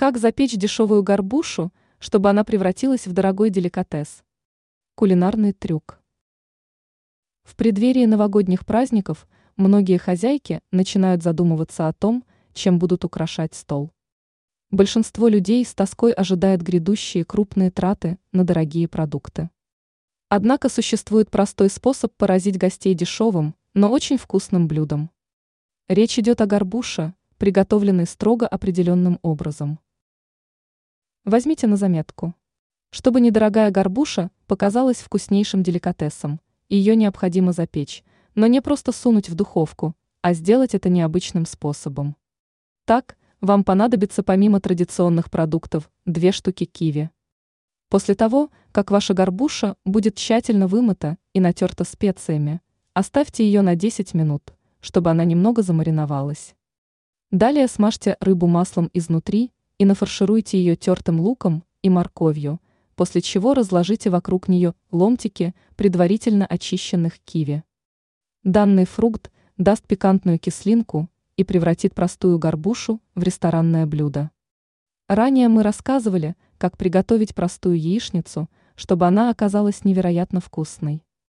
Как запечь дешевую горбушу, чтобы она превратилась в дорогой деликатес? Кулинарный трюк. В преддверии новогодних праздников многие хозяйки начинают задумываться о том, чем будут украшать стол. Большинство людей с тоской ожидает грядущие крупные траты на дорогие продукты. Однако существует простой способ поразить гостей дешевым, но очень вкусным блюдом. Речь идет о горбуше, приготовленной строго определенным образом. Возьмите на заметку. Чтобы недорогая горбуша показалась вкуснейшим деликатесом, ее необходимо запечь, но не просто сунуть в духовку, а сделать это необычным способом. Так, вам понадобится помимо традиционных продуктов две штуки киви. После того, как ваша горбуша будет тщательно вымыта и натерта специями, оставьте ее на 10 минут, чтобы она немного замариновалась. Далее смажьте рыбу маслом изнутри и нафаршируйте ее тертым луком и морковью, после чего разложите вокруг нее ломтики предварительно очищенных киви. Данный фрукт даст пикантную кислинку и превратит простую горбушу в ресторанное блюдо. Ранее мы рассказывали, как приготовить простую яичницу, чтобы она оказалась невероятно вкусной.